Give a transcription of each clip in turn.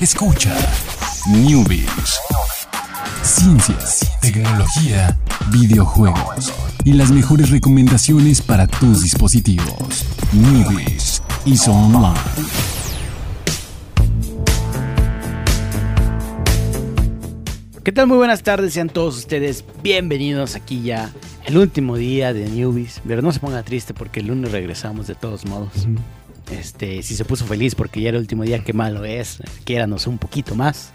Escucha Newbies. Ciencias, tecnología, videojuegos y las mejores recomendaciones para tus dispositivos. Newbies y Online. ¿Qué tal? Muy buenas tardes, sean todos ustedes bienvenidos aquí ya el último día de Newbies. Pero no se ponga triste porque el lunes regresamos de todos modos. Este, si se puso feliz porque ya era el último día, qué malo es. Quiéranos un poquito más.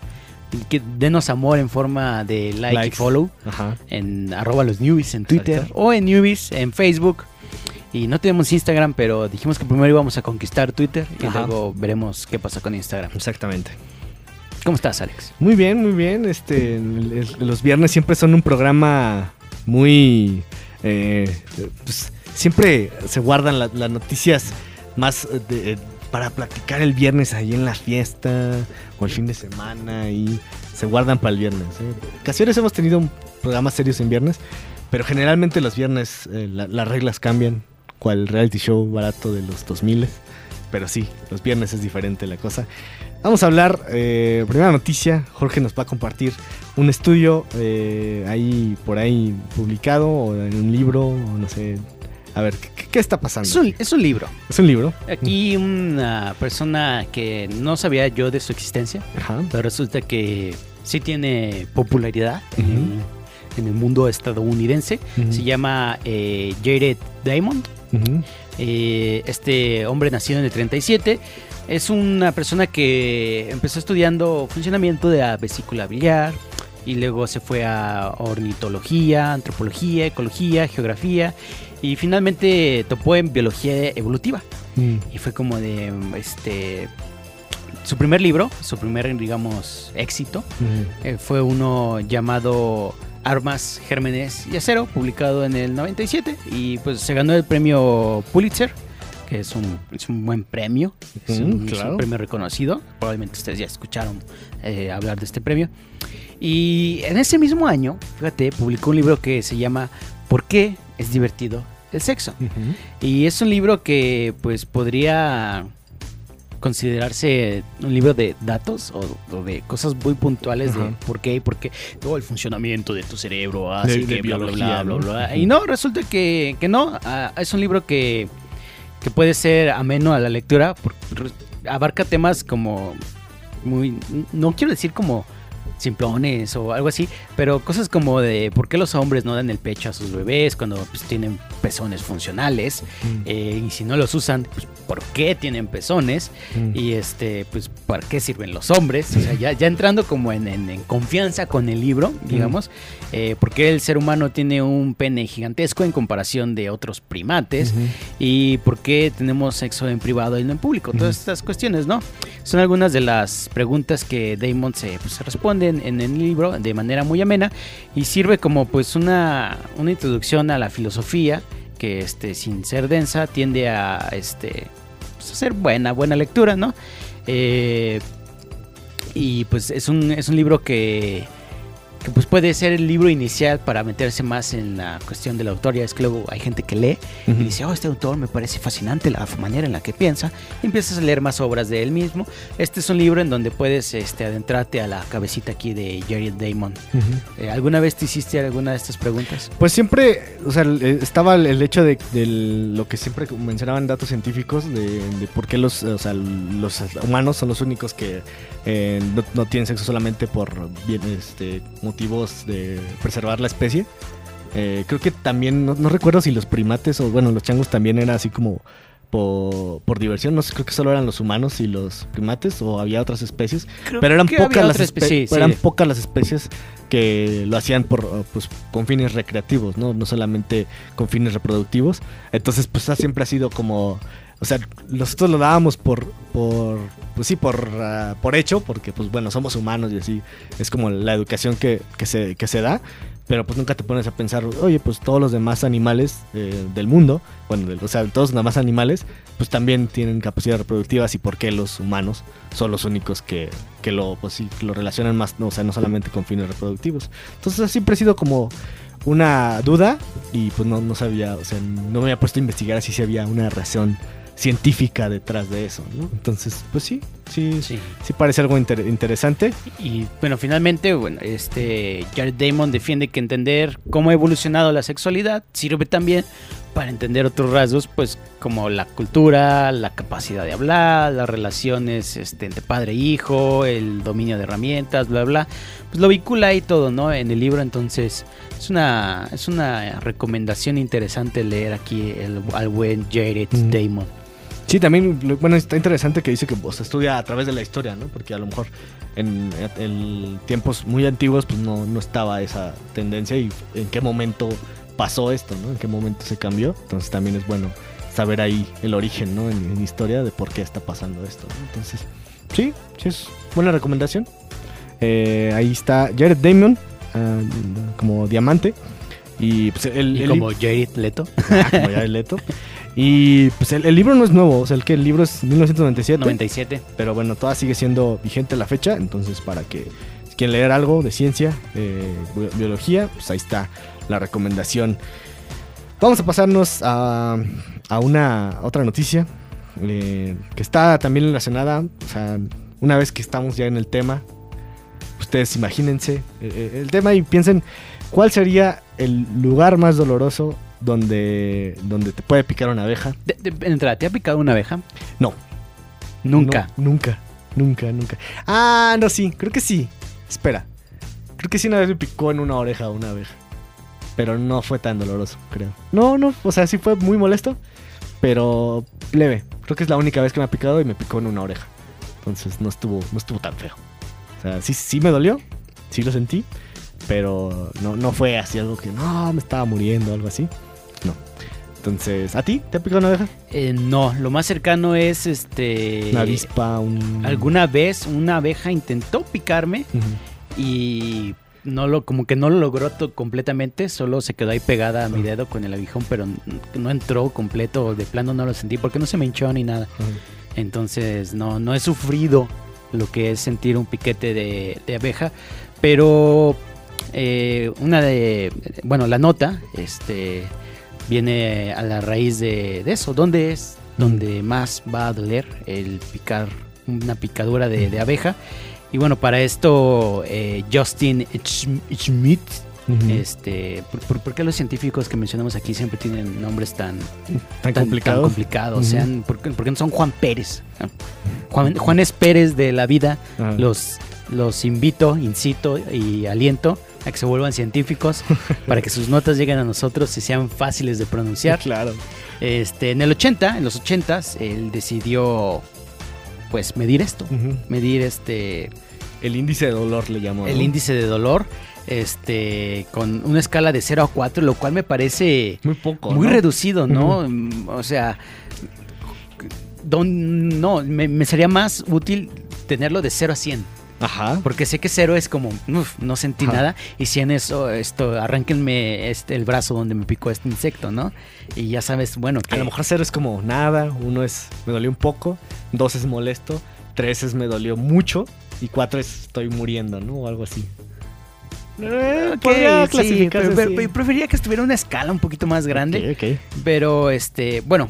Que denos amor en forma de like y follow Ajá. en arroba los newbies en Twitter Exacto. o en newbies en Facebook. Y no tenemos Instagram, pero dijimos que primero íbamos a conquistar Twitter y Ajá. luego veremos qué pasa con Instagram. Exactamente. ¿Cómo estás, Alex? Muy bien, muy bien. Este, los viernes siempre son un programa muy, eh, pues, siempre se guardan la- las noticias más eh, de- eh, para platicar el viernes ahí en la fiesta o el fin de semana y se guardan para el viernes. ¿eh? Ocasiones hemos tenido programas serios en viernes, pero generalmente los viernes eh, la- las reglas cambian, cual reality show barato de los 2000 pero sí, los viernes es diferente la cosa. Vamos a hablar, eh, primera noticia, Jorge nos va a compartir un estudio ahí por ahí publicado o en un libro, o no sé. A ver, ¿qué, qué está pasando? Es un, es un libro. Es un libro. Aquí una persona que no sabía yo de su existencia, Ajá. pero resulta que sí tiene popularidad en, el, en el mundo estadounidense. Se llama eh, Jared Diamond. Eh, este hombre nacido en el 37 es una persona que empezó estudiando funcionamiento de la vesícula biliar y luego se fue a ornitología, antropología, ecología, geografía y finalmente topó en biología evolutiva. Mm. Y fue como de, este, su primer libro, su primer, digamos, éxito, eh, fue uno llamado Armas, Gérmenes y Acero, publicado en el 97. Y pues se ganó el premio Pulitzer, que es un, es un buen premio, es, Ujú, un, es un claro. premio reconocido. Probablemente ustedes ya escucharon eh, hablar de este premio. Y en ese mismo año, fíjate, publicó un libro que se llama ¿Por qué es divertido el sexo? Ujú. Y es un libro que pues podría considerarse un libro de datos o, o de cosas muy puntuales de Ajá. por qué, por qué todo el funcionamiento de tu cerebro hace De- que de bla, bla, biología, bla, bla, ¿no? bla. Ujú. Y no, resulta que, que no. ah, es un libro que, que puede ser ameno a la lectura. por- re- abarca temas como muy, no quiero decir como simplones o algo así, pero cosas como de por qué los hombres no dan el pecho a sus bebés cuando pues, tienen pezones funcionales Mm. eh, y si no los usan, pues por qué tienen pezones Mm. y este, pues para qué sirven los hombres, o sea, ya, ya entrando como en, en- en confianza con el libro, digamos, eh, por qué el ser humano tiene un pene gigantesco en comparación de otros primates Ujú. y por qué tenemos sexo en privado y no en público. Todas estas cuestiones, ¿no? Son algunas de las preguntas que Damon se, pues, se en, el libro de manera muy amena y sirve como pues una, una introducción a la filosofía que este, sin ser densa tiende a este, pues, hacer buena, buena lectura, ¿no? Eh, y pues es un, es un libro que, que pues puede ser el libro inicial para meterse más en la cuestión de la autoría. Es que luego hay gente que lee y dice, oh, este autor me parece fascinante la manera en la que piensa. Y empiezas a leer más obras de él mismo. Este es un libro en donde puedes este, adentrarte a la cabecita aquí de Jared Damon. Eh, ¿Alguna vez te hiciste alguna de estas preguntas? Pues siempre, o sea, estaba el- hecho de, de lo que siempre mencionaban datos científicos, de, de por qué los, o sea, los humanos son los únicos que eh, no, no tienen sexo solamente por bien, este, motivos de preservar la especie. Eh, creo que también, no, no recuerdo si los primates o, bueno, los changos también era así como por, por diversión, no sé, creo que solo eran los humanos y los primates o había otras especies. Pero eran pocas las espe- sí, eran sí. pocas las especies que lo hacían por uh, pues con fines recreativos, ¿no? No solamente con fines reproductivos. Entonces, pues ha- siempre ha sido como o sea, nosotros lo dábamos por por pues sí, por ah, por hecho, porque pues bueno, somos humanos y así es como la educación que, que se que se da. Pero pues nunca te pones a pensar, oye, pues todos los demás animales eh, del mundo, bueno, o sea, todos los demás animales, pues también tienen capacidades reproductivas y por qué los humanos son los únicos que, que lo, pues sí, lo relacionan más, no, o sea, no solamente con fines reproductivos. Entonces siempre ha sido como una duda y pues no, no sabía, o sea, no me había puesto a investigar así si había una razón científica detrás de eso, ¿no? Entonces, pues sí, sí, sí, Sí. parece algo inter- interesante. Y bueno, finalmente, bueno, este Jared Damon defiende que entender cómo ha evolucionado la sexualidad sirve también para entender otros rasgos, pues como la cultura, la capacidad de hablar, las relaciones este, entre padre e hijo, el dominio de herramientas, bla, bla. Pues lo vincula ahí todo, ¿no? En el libro, entonces es una, es una recomendación interesante leer aquí el, al buen Jared Mm. Damon. Sí, también, bueno, está interesante que dice que pues, estudia a través de la historia, ¿no? Porque a lo mejor en, en tiempos muy antiguos pues no, no estaba esa tendencia y en qué momento pasó esto, ¿no? En qué momento se cambió. Entonces también es bueno saber ahí el origen, ¿no? En, en historia de por qué está pasando esto, ¿no? Entonces, sí, sí es buena recomendación. Eh, ahí está Jared Damon ah, como diamante. Y pues el, Y el- como Jared Leto, Ah, como Jared Leto. Y pues el, el libro no es nuevo, o sea, el que el libro es 1997. 97. Pero bueno, toda sigue siendo vigente la fecha. Entonces, para que si quieren leer algo de ciencia, eh, bi- biología, pues ahí está la recomendación. Vamos a pasarnos a, a una otra noticia eh, que está también relacionada. O sea, una vez que estamos ya en el tema, ustedes imagínense eh, eh, el tema y piensen cuál sería el lugar más doloroso donde, donde te puede picar una abeja. De, de- entrada, ¿te ha picado una abeja? No. Nunca. No, nunca, nunca, nunca. Ah, no, sí, creo que sí. Espera. Creo que sí una vez me picó en una oreja una abeja. Pero no fue tan doloroso, creo. No, no, o sea, sí fue muy molesto. Pero leve. Creo que es la única vez que me ha picado y me picó en una oreja. Entonces no estuvo, no estuvo tan feo. O sea, sí, sí me dolió. Sí lo sentí. Pero no, no fue así algo que no, me estaba muriendo algo así. No. Entonces, ¿a ti? ¿Te ha picado una abeja? Eh, no, lo más cercano es este. Una avispa, un. Alguna vez una abeja intentó picarme y no lo, como que no lo logró completamente, solo se quedó ahí pegada a mi dedo con el aguijón, pero no entró completo, de plano no lo sentí porque no se me hinchó ni nada. Entonces no, no he sufrido lo que es sentir un piquete de, de abeja, pero eh, una de, bueno, la nota, este, viene a la raíz de, de eso, ¿dónde es donde más va a doler el picar una picadura de, de abeja? Y bueno, para esto eh, Justin Schm- Schmidt, este, ¿por, por, por qué los científicos que mencionamos aquí siempre tienen nombres tan, tan, tan complicado. complicados? Sean, ¿por, qué, por qué no son Juan Pérez? Juan, Juanes Pérez de la vida, Ajá. los, los invito, incito y aliento a que se vuelvan científicos para que sus notas lleguen a nosotros y sean fáciles de pronunciar. Claro. Este, en el 80, en los 80s, él decidió pues medir esto, medir este El índice de dolor le llamó. el índice de dolor este con una escala de 0 a 4, lo cual me parece Muy poco. muy ¿no? reducido, ¿no? O sea, don- no, me, me sería más útil tenerlo de 0 a 100. Ajá. Porque sé que 0 es como, uf, no sentí Ajá. nada. Y 100 es, oh, esto, arránquenme este, el brazo donde me picó este insecto, ¿no? Y ya sabes, bueno, que A lo mejor cero es como nada, uno es me dolió un poco, dos es molesto, tres es me dolió mucho y cuatro es estoy muriendo, ¿no? O algo así. Eh, podría sí, clasificarse pero- pero- así. pero preferiría que estuviera una escala un poquito más grande. Ok, ok. Pero, este, bueno,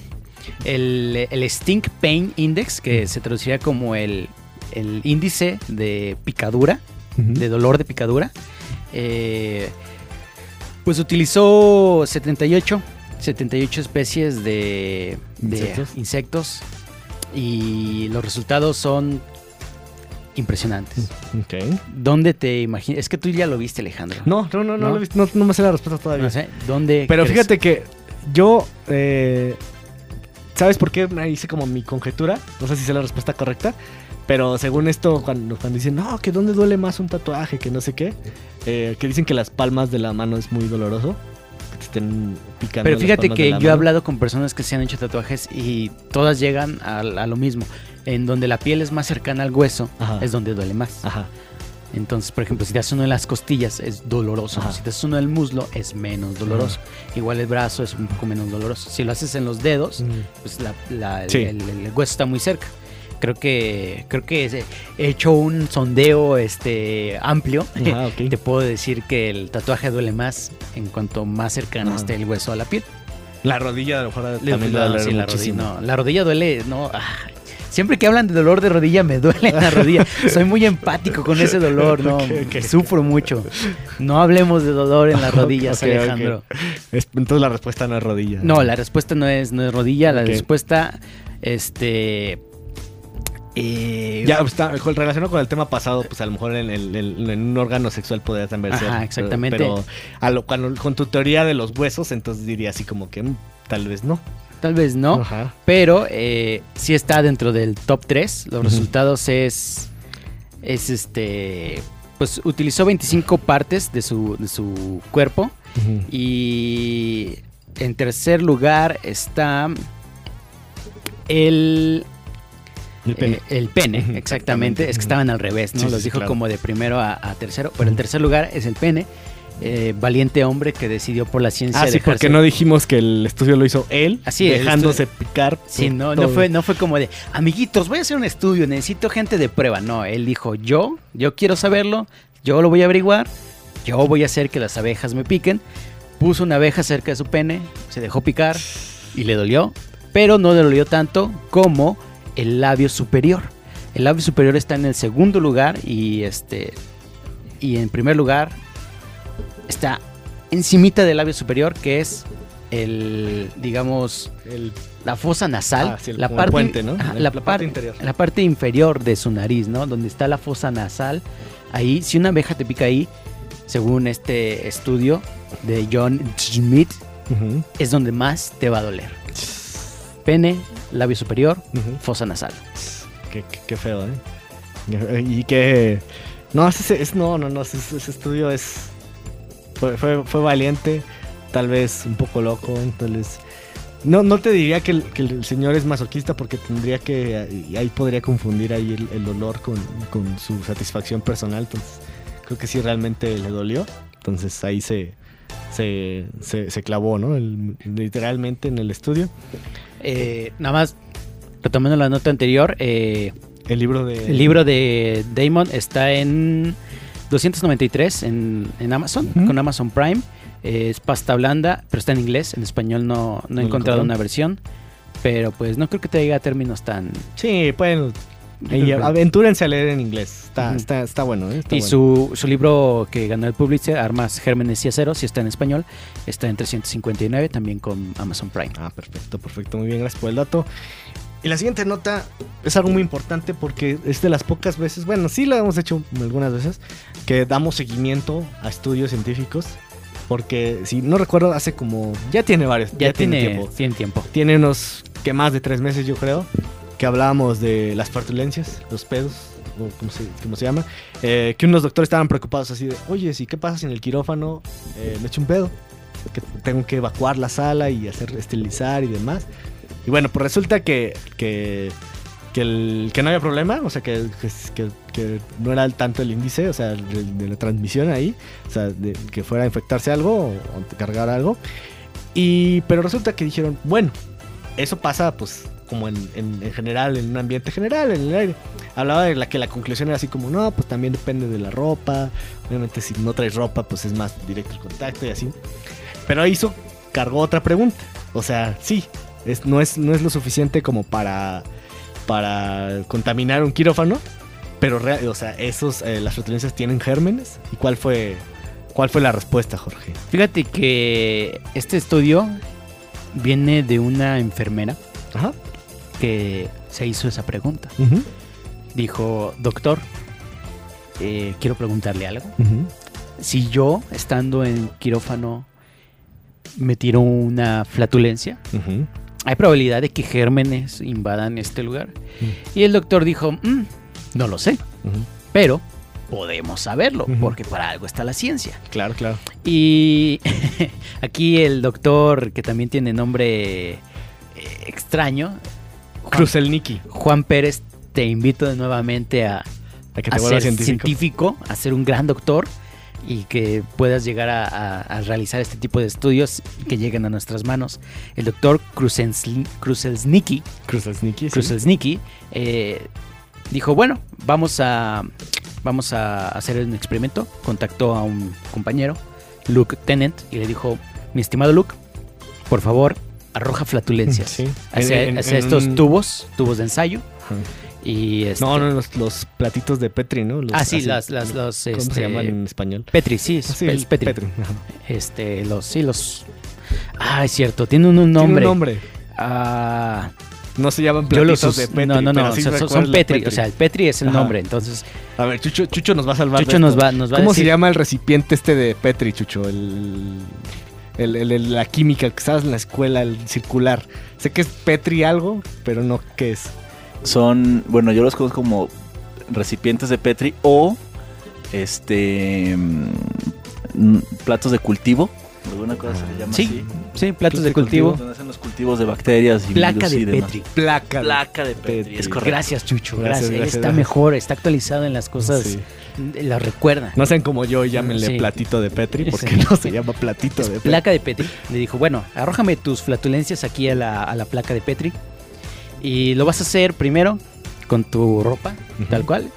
el, el Stink Pain Index, que se traduciría como el, el índice de picadura, de dolor de picadura, eh, pues utilizó 78, 78 especies de, de ¿Insectos? insectos y los resultados son impresionantes. Ok. ¿Dónde te imaginas? Es que tú ya lo viste, Alejandro. No, no, no, no, ¿No? lo he visto, no, no me sé la respuesta todavía. No sé, ¿dónde? Pero crees? fíjate que yo, eh, ¿sabes por qué me hice como mi conjetura? No sé si sé la respuesta correcta, pero según esto, cuando, cuando dicen, no, que dónde duele más un tatuaje, que no sé qué, eh, que dicen que las palmas de la mano es muy doloroso, que te estén picando. Pero fíjate que yo he hablado con personas que se han hecho tatuajes y todas llegan a, a lo mismo. En donde la piel es más cercana al hueso, Ajá. es donde duele más. Ajá. Entonces, por ejemplo, si te haces uno en las costillas, es doloroso. Ajá. Si te haces uno en el muslo, es menos doloroso. Igual el brazo es un poco menos doloroso. Si lo haces en los dedos, pues la- la- el- Sí. el, el hueso está muy cerca. Creo que creo que he hecho un sondeo este amplio. Ah, ok. Te puedo decir que el tatuaje duele más en cuanto más cercano Ah. esté el hueso a la piel. La rodilla a lo mejor también no, doler sí, la, rodilla, no, la rodilla duele, no. ah, Siempre que hablan de dolor de rodilla, me duele la rodilla. Soy muy empático con ese dolor, ¿no? Sufro mucho. No hablemos de dolor en las rodillas. Alejandro. Es- entonces la respuesta no es rodilla. No, la respuesta no es, no es rodilla, la respuesta, este... eh, Ya, pues, está, relacionado con el tema pasado, pues a lo mejor en, un órgano sexual podría también ser. Ajá, exactamente. Pero a lo- cuando- con tu teoría de los huesos, entonces diría así como que mm, tal vez no. Tal vez no, Ajá. pero eh, sí está dentro del top 3. Los resultados es, es este, pues utilizó 25 partes de su, de su cuerpo y en tercer lugar está el El pene. Eh, el pene, exactamente. Es que estaban al revés, ¿no? Sí, Los sí, dijo claro. como de primero a, a tercero. Pero en tercer lugar es el pene. Eh, valiente hombre que decidió por la ciencia Ah, sí, dejarse- porque no dijimos que el estudio lo hizo él, Así es, el dejándose picar. Sí, no, no fue, no fue como de, amiguitos, voy a hacer un estudio, necesito gente de prueba. No, él dijo, yo, yo quiero saberlo, yo lo voy a averiguar, yo voy a hacer que las abejas me piquen. Puso una abeja cerca de su pene, se dejó picar y le dolió, pero no le dolió tanto como el labio superior. El labio superior está en el segundo lugar y este y en primer lugar está encimita del labio superior que es el digamos El- la fosa nasal, Ah, sí, el- la parte puente, ¿no? ajá, La- la, la parte interior. la parte inferior de su nariz, ¿no? Donde está la fosa nasal. Ahí, si una abeja te pica ahí, según este estudio de John Schmidt, es donde más te va a doler. Pene, labio superior, fosa nasal. Qué, qué- qué feo, ¿eh? Y que... No, ese, es, no, no, no, ese, ese estudio es... Fue, fue, fue valiente, tal vez un poco loco, vez... No, no te diría que el, que el señor es masoquista porque tendría que... Ahí podría confundir ahí el, el dolor con, con su satisfacción personal, entonces creo que sí realmente le dolió. Entonces ahí se, se, se, se clavó, ¿no? El- literalmente en el estudio. Eh, nada más, retomando la nota anterior, eh, El libro de... el libro de Damon está en 293 en, en Amazon, con Amazon Prime. Eh, es pasta blanda, pero está en inglés. En español no, no he encontrado una versión. Pero pues no creo que te diga términos tan... Sí, pueden. Y aventúrense a leer en inglés. Está, Ujú. está, está bueno, ¿eh? Está y bueno. su, su libro que ganó el Pulitzer, Armas, Gérmenes y Acero, si está en español, está en 359, también con Amazon Prime. Ah, perfecto, perfecto. Muy bien, gracias por el dato. Y la siguiente nota es algo muy importante porque es de las pocas veces, bueno, sí lo hemos hecho algunas veces, que damos seguimiento a estudios científicos. Porque si no recuerdo, hace como. Ya tiene varios. Ya, tiene, tiempo. tiene tiempo. Tiene unos que más de tres meses, yo creo, que hablábamos de las flatulencias, los pedos, o como se, llama, eh, que unos doctores estaban preocupados así de, oye, ¿sí qué pasa si en el quirófano eh, me echo un pedo? Que tengo que evacuar la sala y hacer esterilizar y demás. Y bueno, pues resulta que, que, que, no había problema, o sea, que, que, no era tanto el índice, o sea, de, de la transmisión ahí, o sea, de que fuera a infectarse algo o, o cargar algo. Y, pero resulta que dijeron, bueno, eso pasa pues como en, en- en general, en un ambiente general, en el aire. Hablaba de la que la conclusión era así como, no, pues también depende de la ropa. Obviamente si no traes ropa, pues es más directo el contacto y así. Pero ahí hizo, cargó otra pregunta. O sea, sí, es, no, es, no es lo suficiente como para, para contaminar un quirófano. Pero, rea- o sea, esos, eh, las flatulencias tienen gérmenes. ¿Y cuál fue, cuál fue la respuesta, Jorge? Fíjate que este estudio viene de una enfermera Ajá. Que se hizo esa pregunta. Dijo, doctor, eh, quiero preguntarle algo. Si yo, estando en quirófano, me tiro una flatulencia. ¿hay probabilidad de que gérmenes invadan este lugar? Y el doctor dijo, "Mm, no lo sé, pero podemos saberlo, porque para algo está la ciencia. Claro, claro. Y aquí el doctor, que también tiene nombre eh, extraño, Kruselniki. Juan Pérez, te invito nuevamente a, A que te ser científico. científico, a ser un gran doctor y que puedas llegar a, realizar este tipo de estudios que lleguen a nuestras manos. El doctor Kruselsniki, Kruselsniki, sí. Eh, dijo, bueno, vamos a, vamos a hacer un experimento. Contactó a un compañero, Luke Tennant, y le dijo, mi estimado Luke, por favor, arroja flatulencias Sí. hacia, En- en- hacia en estos un- tubos, tubos de ensayo. Ajá. Y este- No, no, los, los platitos de Petri, ¿no? Los- Ah, sí, así, las, las, los, ¿Cómo este, se llaman en español? Petri, sí, es, Ah, sí, es Petri. Este, los, sí, los... Ah, es cierto, tiene un, un Tiene nombre. un nombre. Ah, No se llaman yo los platitos de Petri. No, no, no, o sea, son, Petri, o sea, el Petri es el Ajá. nombre, entonces A ver, Chucho, Chucho nos va a salvar. Chucho nos va, nos va a ¿Cómo se llama el recipiente este de Petri, Chucho? El, el- el- la química que usabas en la escuela, el circular. Sé que es Petri algo, pero no qué es. Son, bueno, yo los conozco como recipientes de Petri o este mm, platos de cultivo. Alguna cosa se le llama Sí, así. sí, platos de de cultivo. Donde hacen los cultivos de bacterias y Placa virus de y demás. Petri. Placa. de- Placa de Petri, Petri. es correcto. Gracias, Chucho, Gracias, gracias. Él gracias, está gracias. mejor, está actualizado en las cosas, Sí. la recuerda. No sean como yo, llámenle Sí. platito de Petri, porque Sí. no se llama platito Es de Petri. placa de Petri. Le dijo, bueno, arrójame tus flatulencias aquí a la, a la placa de Petri. Y lo vas a hacer primero con tu ropa, tal cual.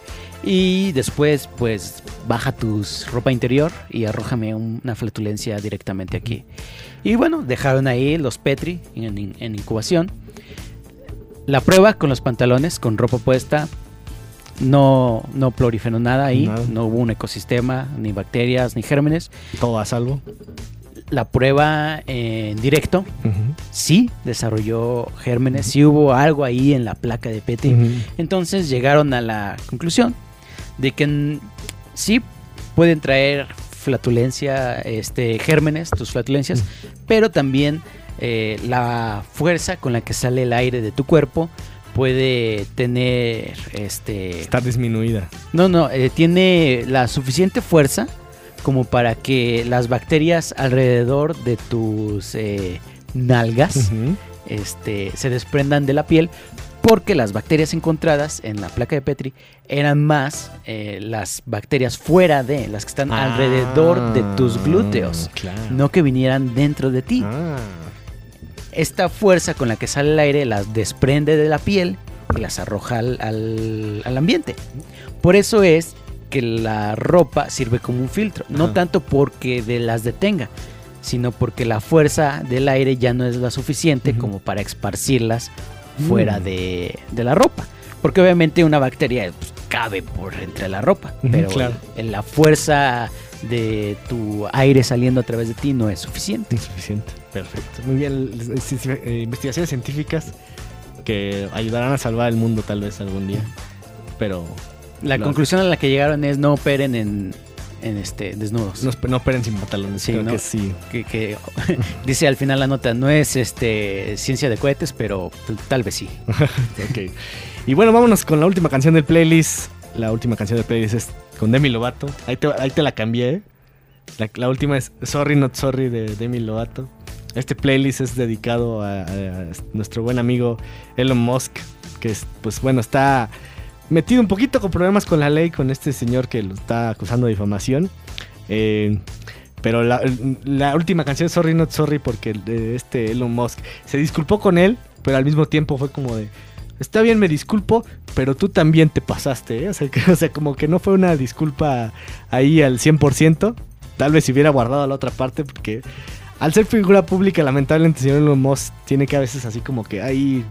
Y después, pues, baja tu ropa interior y arrójame un- una flatulencia directamente aquí. Y bueno, dejaron ahí los Petri en, en incubación. La prueba con los pantalones, con ropa puesta, no, no proliferó nada ahí. Nada. No hubo un ecosistema, ni bacterias, ni gérmenes. Todo a salvo. La prueba en directo, sí desarrolló gérmenes, sí hubo algo ahí en la placa de Petri. Entonces llegaron a la conclusión de que mm, sí pueden traer flatulencia, este, gérmenes, tus flatulencias, pero también eh, la fuerza con la que sale el aire de tu cuerpo puede tener, este, Está disminuida. no, no, eh, tiene la suficiente fuerza como para que las bacterias alrededor de tus eh, nalgas este, se desprendan de la piel porque las bacterias encontradas en la placa de Petri eran más eh, las bacterias fuera de, las que están alrededor de tus glúteos, Ah, Claro. no que vinieran dentro de ti. Ah. Esta fuerza con la que sale el aire las desprende de la piel y las arroja al, al- al ambiente. Por eso es que la ropa sirve como un filtro, no tanto porque de las detenga, sino porque la fuerza del aire ya no es la suficiente como para esparcirlas fuera Mm. de, de la ropa. Porque obviamente una bacteria pues, cabe por entre la ropa, pero claro. el- la fuerza de tu aire saliendo a través de ti no es suficiente. Insuficiente. Perfecto. Muy bien. eh, investigaciones científicas que ayudarán a salvar el mundo tal vez algún día. Pero La conclusión a la que llegaron es no operen en, en este desnudos. no, no operen sin pantalones. Sí, Creo no. que sí. Que, que- dice al final la nota, no es este ciencia de cohetes, pero tal vez sí. Ok. Y bueno, vámonos con la última canción del playlist. La última canción del playlist es con Demi Lovato. Ahí te, ahí te la cambié. ¿eh? La, la última es Sorry Not Sorry de Demi Lovato. Este playlist es dedicado a, a nuestro buen amigo Elon Musk, que es, pues bueno, está metido un poquito con problemas con la ley, con este señor que lo está acusando de difamación. Eh, pero la, última canción, Sorry Not Sorry, porque este Elon Musk se disculpó con él, pero al mismo tiempo fue como de, está bien, me disculpo, pero tú también te pasaste, ¿eh? o, sea, como que no fue una disculpa ahí al 100%, tal vez si hubiera guardado la otra parte, porque al ser figura pública, lamentablemente el señor Elon Musk tiene que a veces así como que ahí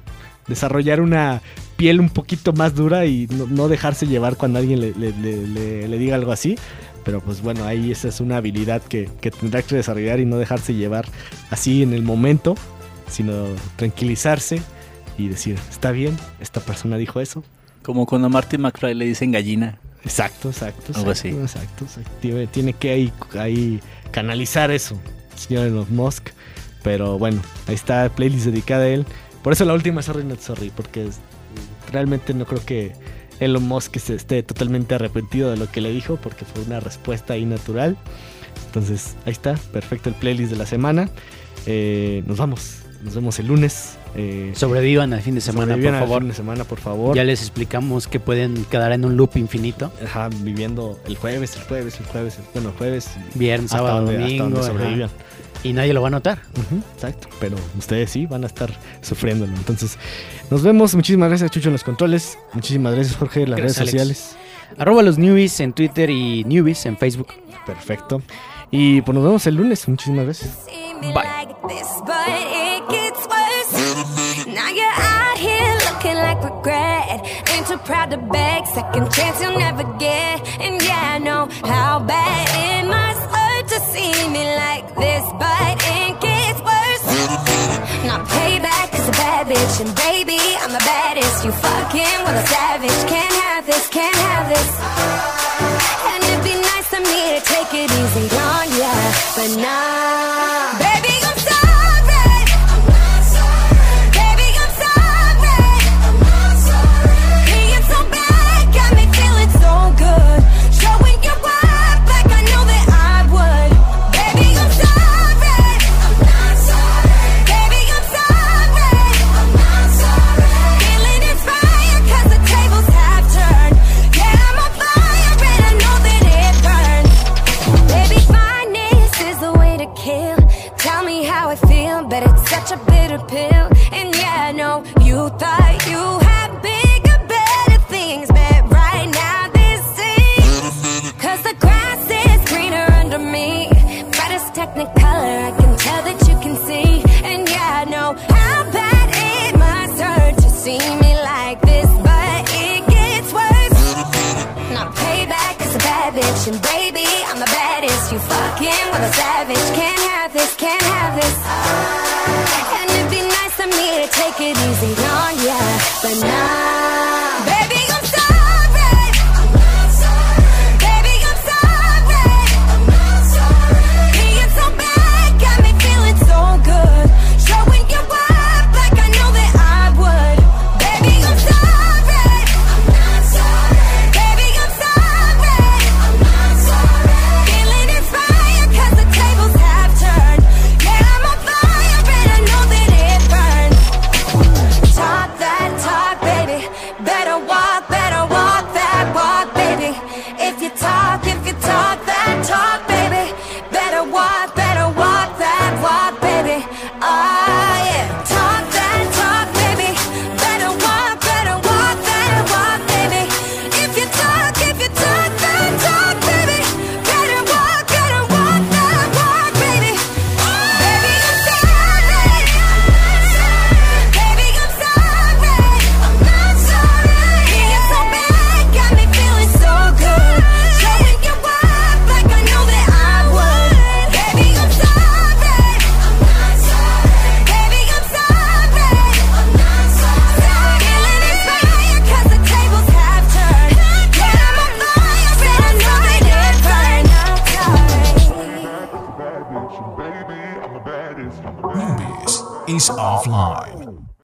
desarrollar una piel un poquito más dura y no, no dejarse llevar cuando alguien le, le- le- le- diga algo así. Pero pues bueno, ahí esa es una habilidad que, que tendrá que desarrollar y no dejarse llevar así en el momento, sino tranquilizarse y decir, está bien, esta persona dijo eso. Como cuando a Marty McFly le dicen gallina. Exacto, exacto. Algo así. Exacto, exacto. Tiene, tiene que ahí, ahí canalizar eso, señor Elon Musk. Pero bueno, ahí está playlist dedicada a él. Por eso la última es Sorry Not Sorry, porque realmente no creo que Elon Musk se esté totalmente arrepentido de lo que le dijo porque fue una respuesta ahí natural. Entonces, ahí está, perfecto el playlist de la semana. Eh, nos vamos, nos vemos el lunes. Eh, sobrevivan al fin de semana, por favor. Fin de semana, por favor. Ya les explicamos que pueden quedar en un loop infinito. Ajá, viviendo el jueves, el jueves, el jueves, el, bueno, jueves. Viernes, sábado, domingo. Sobrevivan. Y nadie lo va a notar. Uh -huh, exacto, pero ustedes sí van a estar sufriéndolo. Entonces, nos vemos. Muchísimas gracias, Chucho, en los controles. Muchísimas gracias, Jorge, en las gracias, redes sociales. Alex. Arroba los newbies en Twitter y newbies en Facebook. Perfecto. Y pues nos vemos el lunes. Muchísimas gracias. Bye. too proud to beg. Second chance you'll never get. And yeah, I know how bad it might passion, baby. I'm the baddest. You fucking with a savage. Can't have this, can't have this. And it'd be nice of me to take it easy on ya, but not.